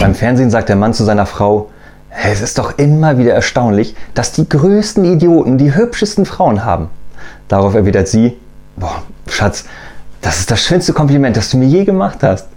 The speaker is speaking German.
Beim Fernsehen sagt der Mann zu seiner Frau, es ist doch immer wieder erstaunlich, dass die größten Idioten die hübschesten Frauen haben. Darauf erwidert sie, boah, Schatz, das ist das schönste Kompliment, das du mir je gemacht hast.